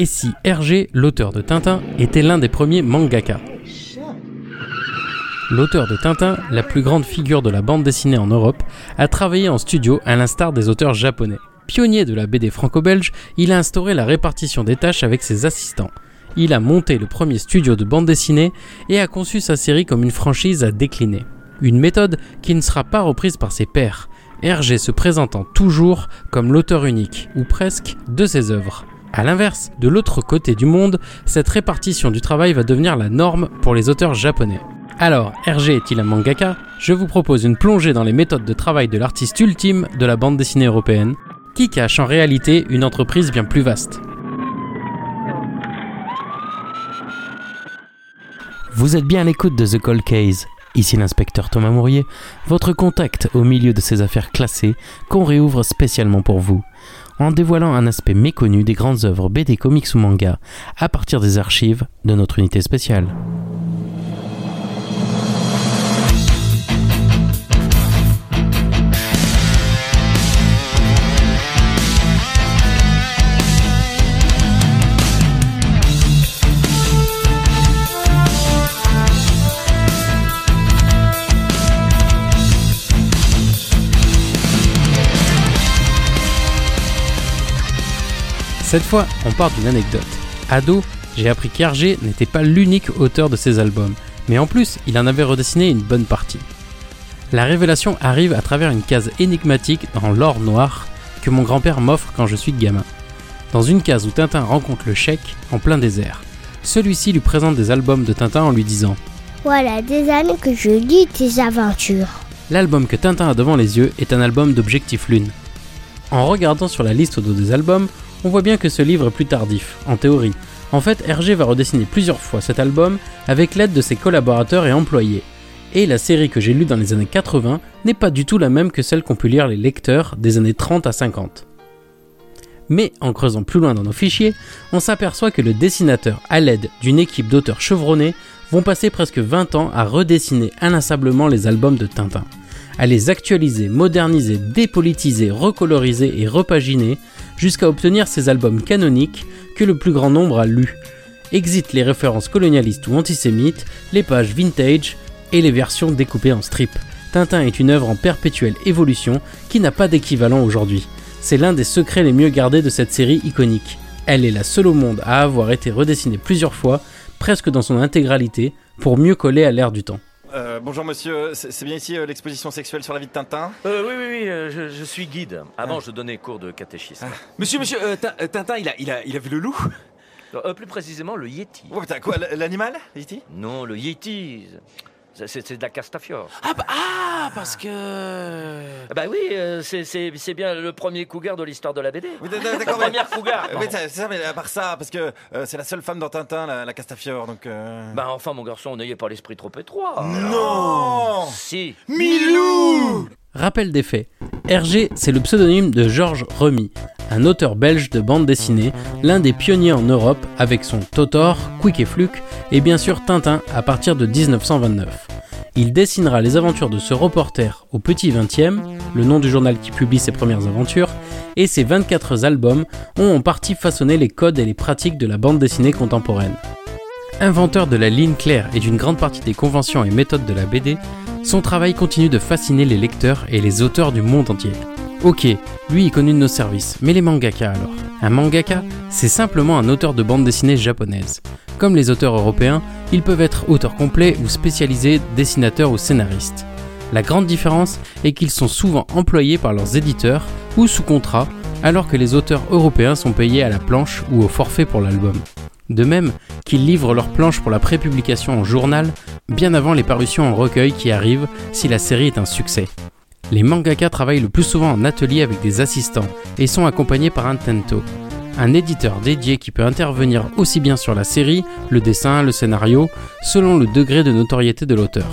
Et si Hergé, l'auteur de Tintin, était l'un des premiers mangaka L'auteur de Tintin, la plus grande figure de la bande dessinée en Europe, a travaillé en studio à l'instar des auteurs japonais. Pionnier de la BD franco-belge, il a instauré la répartition des tâches avec ses assistants. Il a monté le premier studio de bande dessinée et a conçu sa série comme une franchise à décliner. Une méthode qui ne sera pas reprise par ses pairs, Hergé se présentant toujours comme l'auteur unique, ou presque, de ses œuvres. A l'inverse, de l'autre côté du monde, cette répartition du travail va devenir la norme pour les auteurs japonais. Alors, Hergé est-il un mangaka? Je vous propose une plongée dans les méthodes de travail de l'artiste ultime de la bande dessinée européenne, qui cache en réalité une entreprise bien plus vaste. Vous êtes bien à l'écoute de The Cold Case. Ici l'inspecteur Thomas Mourier, votre contact au milieu de ces affaires classées qu'on réouvre spécialement pour vous, en dévoilant un aspect méconnu des grandes œuvres BD, comics ou manga à partir des archives de notre unité spéciale. Cette fois, on part d'une anecdote. Ado, j'ai appris qu'Hergé n'était pas l'unique auteur de ces albums, mais en plus, il en avait redessiné une bonne partie. La révélation arrive à travers une case énigmatique dans l'or noir que mon grand-père m'offre quand je suis gamin. Dans une case où Tintin rencontre le chèque en plein désert. Celui-ci lui présente des albums de Tintin en lui disant Voilà des années que je lis tes aventures. L'album que Tintin a devant les yeux est un album d'Objectif Lune. En regardant sur la liste dos des albums, on voit bien que ce livre est plus tardif, en théorie. En fait, Hergé va redessiner plusieurs fois cet album avec l'aide de ses collaborateurs et employés. Et la série que j'ai lue dans les années 80 n'est pas du tout la même que celle qu'ont pu lire les lecteurs des années 30 à 50. Mais en creusant plus loin dans nos fichiers, on s'aperçoit que le dessinateur, à l'aide d'une équipe d'auteurs chevronnés, vont passer presque 20 ans à redessiner inlassablement les albums de Tintin, à les actualiser, moderniser, dépolitiser, recoloriser et repaginer, jusqu'à obtenir ces albums canoniques que le plus grand nombre a lus. Exit les références colonialistes ou antisémites, les pages vintage et les versions découpées en strip. Tintin est une œuvre en perpétuelle évolution qui n'a pas d'équivalent aujourd'hui. C'est l'un des secrets les mieux gardés de cette série iconique. Elle est la seule au monde à avoir été redessinée plusieurs fois, presque dans son intégralité, pour mieux coller à l'ère du temps. Euh, bonjour monsieur, c'est bien ici euh, l'exposition sexuelle sur la vie de Tintin euh, Oui, oui, oui, je, je, suis guide. Avant, ah. je donnais cours de catéchisme. Ah. Monsieur, monsieur, Tintin, il a, il, a, il a vu le loup Plus précisément, le Yeti. Oh putain, quoi, l'animal Yeti Non, le Yeti. C'est de la Castafiore. Ah, bah, ah parce que. Bah oui, euh, c'est bien le premier cougar de l'histoire de la BD. Oui, D'accord. première cougar. Oui, c'est ça, mais à part ça, parce que euh, c'est la seule femme dans Tintin, la, la Castafiore, donc. Euh... Bah enfin, mon garçon, n'ayez pas l'esprit trop étroit. Non Si. Milou Rappel des faits. Hergé, c'est le pseudonyme de Georges Remy, un auteur belge de bande dessinée, l'un des pionniers en Europe avec son Totor, Quick et Fluke et bien sûr Tintin à partir de 1929. Il dessinera les aventures de ce reporter au Petit 20e, le nom du journal qui publie ses premières aventures, et ses 24 albums ont en partie façonné les codes et les pratiques de la bande dessinée contemporaine. Inventeur de la ligne claire et d'une grande partie des conventions et méthodes de la BD, son travail continue de fasciner les lecteurs et les auteurs du monde entier. Ok, lui est connu de nos services, mais les mangaka alors? Un mangaka, c'est simplement un auteur de bande dessinée japonaise. Comme les auteurs européens, ils peuvent être auteurs complets ou spécialisés, dessinateurs ou scénaristes. La grande différence est qu'ils sont souvent employés par leurs éditeurs ou sous contrat, alors que les auteurs européens sont payés à la planche ou au forfait pour l'album. De même qu'ils livrent leurs planches pour la prépublication en journal bien avant les parutions en recueil qui arrivent si la série est un succès. Les mangaka travaillent le plus souvent en atelier avec des assistants et sont accompagnés par un tento, un éditeur dédié qui peut intervenir aussi bien sur la série, le dessin, le scénario, selon le degré de notoriété de l'auteur.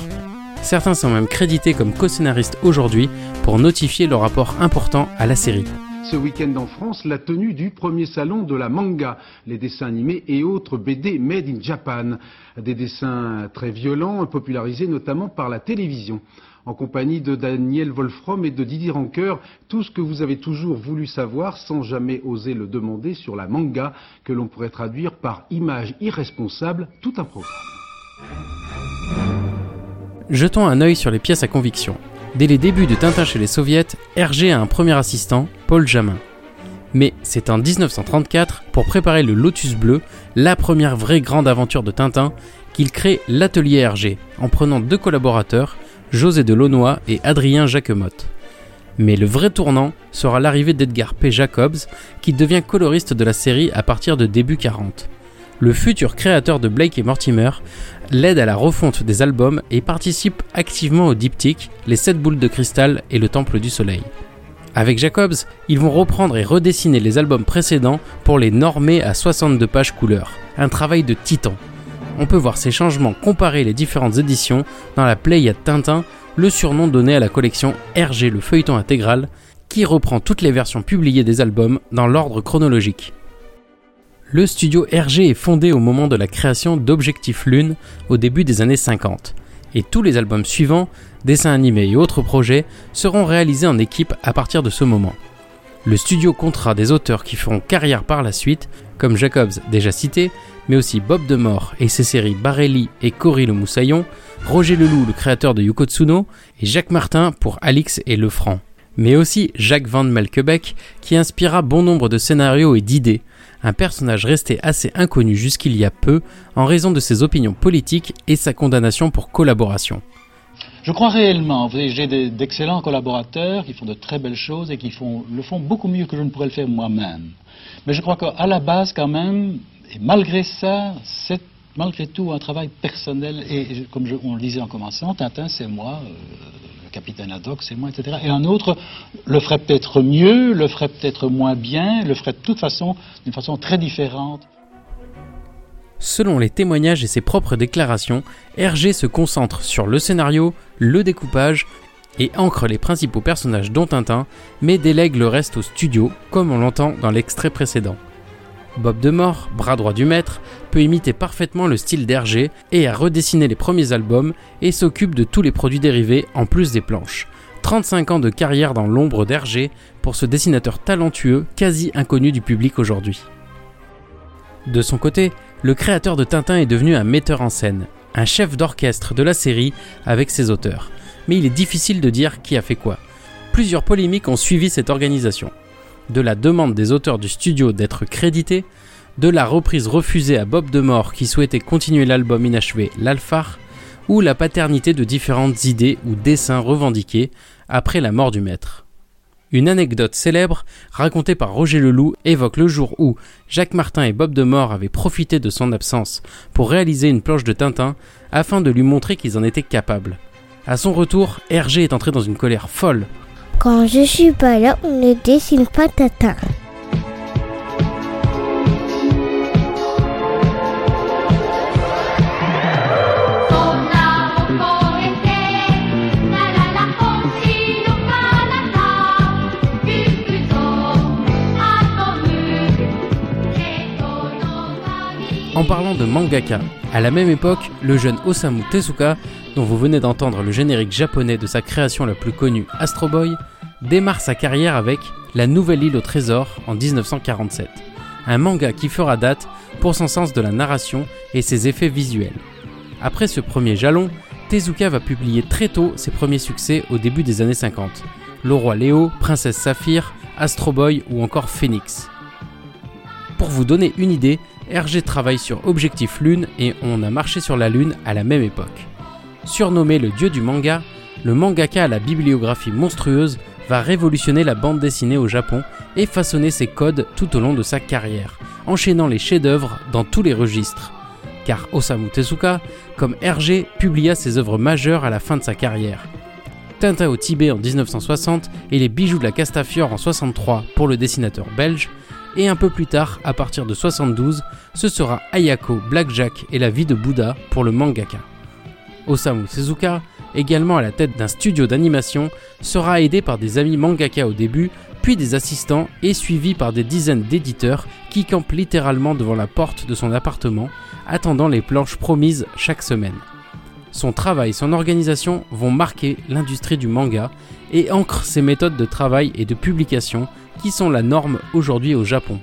Certains sont même crédités comme co-scénaristes aujourd'hui pour notifier leur rapport important à la série. Ce week-end en France, la tenue du premier salon de la manga, les dessins animés et autres BD made in Japan. Des dessins très violents, popularisés notamment par la télévision. en compagnie de Daniel Wolfram et de Didier Ranker, tout ce que vous avez toujours voulu savoir sans jamais oser le demander sur la manga que l'on pourrait traduire par image irresponsable, tout un programme. Jetons un œil sur les pièces à conviction. Dès les débuts de Tintin chez les soviets, Hergé a un premier assistant, Paul Jamin. Mais c'est en 1934, pour préparer le Lotus Bleu, la première vraie grande aventure de Tintin, qu'il crée l'atelier Hergé, en prenant deux collaborateurs, José Delaunoy et Adrien Jacquemotte. Mais le vrai tournant sera l'arrivée d'Edgar P. Jacobs, qui devient coloriste de la série à partir de début 40. Le futur créateur de Blake et Mortimer l'aide à la refonte des albums et participe activement au diptyque, les 7 boules de cristal et le Temple du Soleil. Avec Jacobs, ils vont reprendre et redessiner les albums précédents pour les normer à 62 pages couleur. Un travail de titan. On peut voir ces changements comparer les différentes éditions dans la Pléiade Tintin, le surnom donné à la collection RG le feuilleton intégral, qui reprend toutes les versions publiées des albums dans l'ordre chronologique. Le studio RG est fondé au moment de la création d'Objectif Lune au début des années 50, et tous les albums suivants dessins animés et autres projets seront réalisés en équipe à partir de ce moment. Le studio comptera des auteurs qui feront carrière par la suite, comme Jacobs déjà cité, mais aussi Bob Demore et ses séries Barelli et Cory le Moussaillon, Roger Leloup le créateur de Yukotsuno, et Jacques Martin pour Alix et Le Franc. Mais aussi Jacques Van Melkebeck qui inspira bon nombre de scénarios et d'idées, un personnage resté assez inconnu jusqu'il y a peu en raison de ses opinions politiques et sa condamnation pour collaboration. Je crois réellement, j'ai d'excellents collaborateurs qui font de très belles choses et qui font, le font beaucoup mieux que je ne pourrais le faire moi-même. Mais je crois qu'à la base, quand même, et malgré ça, c'est malgré tout un travail personnel. Et comme on le disait en commençant, Tintin, c'est moi, euh, capitaine Haddock, c'est moi, etc. Et un autre le ferait peut-être mieux, le ferait peut-être moins bien, le ferait de toute façon d'une façon très différente. Selon les témoignages et ses propres déclarations, Hergé se concentre sur le scénario, le découpage et ancre les principaux personnages dont Tintin, mais délègue le reste au studio, comme on l'entend dans l'extrait précédent. Bob Demore, bras droit du maître, peut imiter parfaitement le style d'Hergé et a redessiné les premiers albums et s'occupe de tous les produits dérivés en plus des planches. 35 ans de carrière dans l'ombre d'Hergé pour ce dessinateur talentueux, quasi inconnu du public aujourd'hui. De son côté, le créateur de Tintin est devenu un metteur en scène, un chef d'orchestre de la série avec ses auteurs. Mais il est difficile de dire qui a fait quoi. Plusieurs polémiques ont suivi cette organisation. De la demande des auteurs du studio d'être crédités, de la reprise refusée à Bob Demore qui souhaitait continuer l'album inachevé L'Alphar, ou la paternité de différentes idées ou dessins revendiqués après la mort du maître. Une anecdote célèbre, racontée par Roger Leloup, évoque le jour où Jacques Martin et Bob Demore avaient profité de son absence pour réaliser une planche de Tintin afin de lui montrer qu'ils en étaient capables. À son retour, Hergé est entré dans une colère folle. Quand je suis pas là, on ne dessine pas Tintin. En parlant de mangaka, à la même époque, le jeune Osamu Tezuka, dont vous venez d'entendre le générique japonais de sa création la plus connue, Astro Boy, démarre sa carrière avec La Nouvelle Île au Trésor en 1947, un manga qui fera date pour son sens de la narration et ses effets visuels. Après ce premier jalon, Tezuka va publier très tôt ses premiers succès au début des années 50. Le roi Léo, Princesse Saphir, Astro Boy ou encore Phoenix. Pour vous donner une idée, Hergé travaille sur Objectif Lune et On a marché sur la Lune à la même époque. Surnommé le dieu du manga, le mangaka à la bibliographie monstrueuse va révolutionner la bande dessinée au Japon et façonner ses codes tout au long de sa carrière, enchaînant les chefs-d'œuvre dans tous les registres. Car Osamu Tezuka, comme Hergé, publia ses œuvres majeures à la fin de sa carrière. Tintin au Tibet en 1960 et Les bijoux de la Castafiore en 63 pour le dessinateur belge, et un peu plus tard, à partir de 72, ce sera Ayako, Blackjack et la vie de Bouddha pour le mangaka. Osamu Tezuka, également à la tête d'un studio d'animation, sera aidé par des amis mangaka au début, puis des assistants et suivi par des dizaines d'éditeurs qui campent littéralement devant la porte de son appartement, attendant les planches promises chaque semaine. Son travail, son organisation vont marquer l'industrie du manga et ancrent ses méthodes de travail et de publication qui sont la norme aujourd'hui au Japon.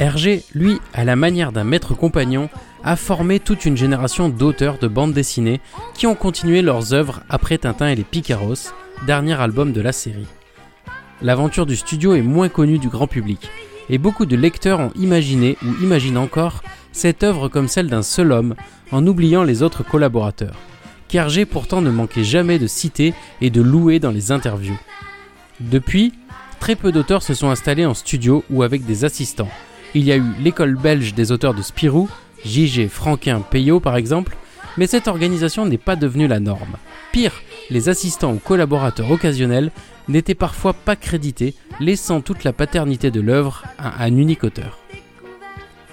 Hergé, lui, à la manière d'un maître compagnon, a formé toute une génération d'auteurs de bandes dessinées qui ont continué leurs œuvres après Tintin et les Picaros, dernier album de la série. L'aventure du studio est moins connue du grand public, et beaucoup de lecteurs ont imaginé ou imaginent encore cette œuvre comme celle d'un seul homme, en oubliant les autres collaborateurs. Qu'Hergé pourtant ne manquait jamais de citer et de louer dans les interviews. Depuis, très peu d'auteurs se sont installés en studio ou avec des assistants. Il y a eu l'école belge des auteurs de Spirou, J.G. Franquin Payot par exemple, mais cette organisation n'est pas devenue la norme. Pire, les assistants ou collaborateurs occasionnels n'étaient parfois pas crédités, laissant toute la paternité de l'œuvre à un unique auteur.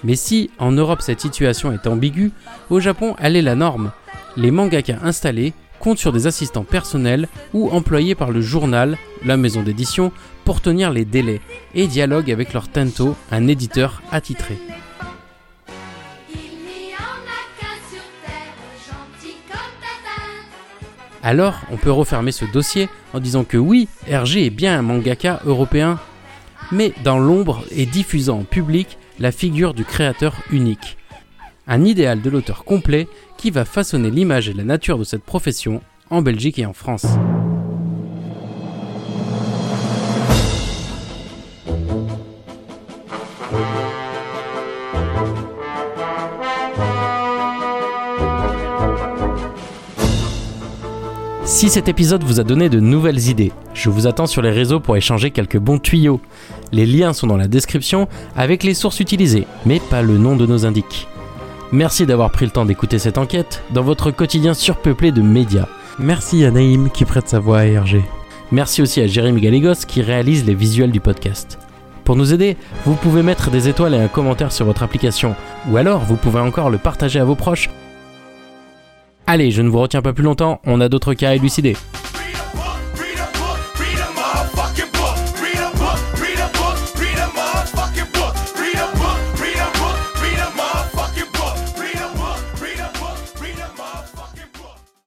Mais si, en Europe, cette situation est ambiguë, au Japon, elle est la norme. Les mangaka installés comptent sur des assistants personnels ou employés par le journal, la maison d'édition, pour tenir les délais et dialoguent avec leur tento, un éditeur attitré. Alors, on peut refermer ce dossier en disant que oui, Hergé est bien un mangaka européen, mais dans l'ombre et diffusant en public la figure du créateur unique. Un idéal de l'auteur complet qui va façonner l'image et la nature de cette profession en Belgique et en France. Si cet épisode vous a donné de nouvelles idées, je vous attends sur les réseaux pour échanger quelques bons tuyaux. Les liens sont dans la description avec les sources utilisées, mais pas le nom de nos indiques. Merci d'avoir pris le temps d'écouter cette enquête dans votre quotidien surpeuplé de médias. Merci à Naïm qui prête sa voix à RG. Merci aussi à Jérémy Galégos qui réalise les visuels du podcast. Pour nous aider, vous pouvez mettre des étoiles et un commentaire sur votre application, ou alors vous pouvez encore le partager à vos proches Allez, je ne vous retiens pas plus longtemps, on a d'autres cas à élucider.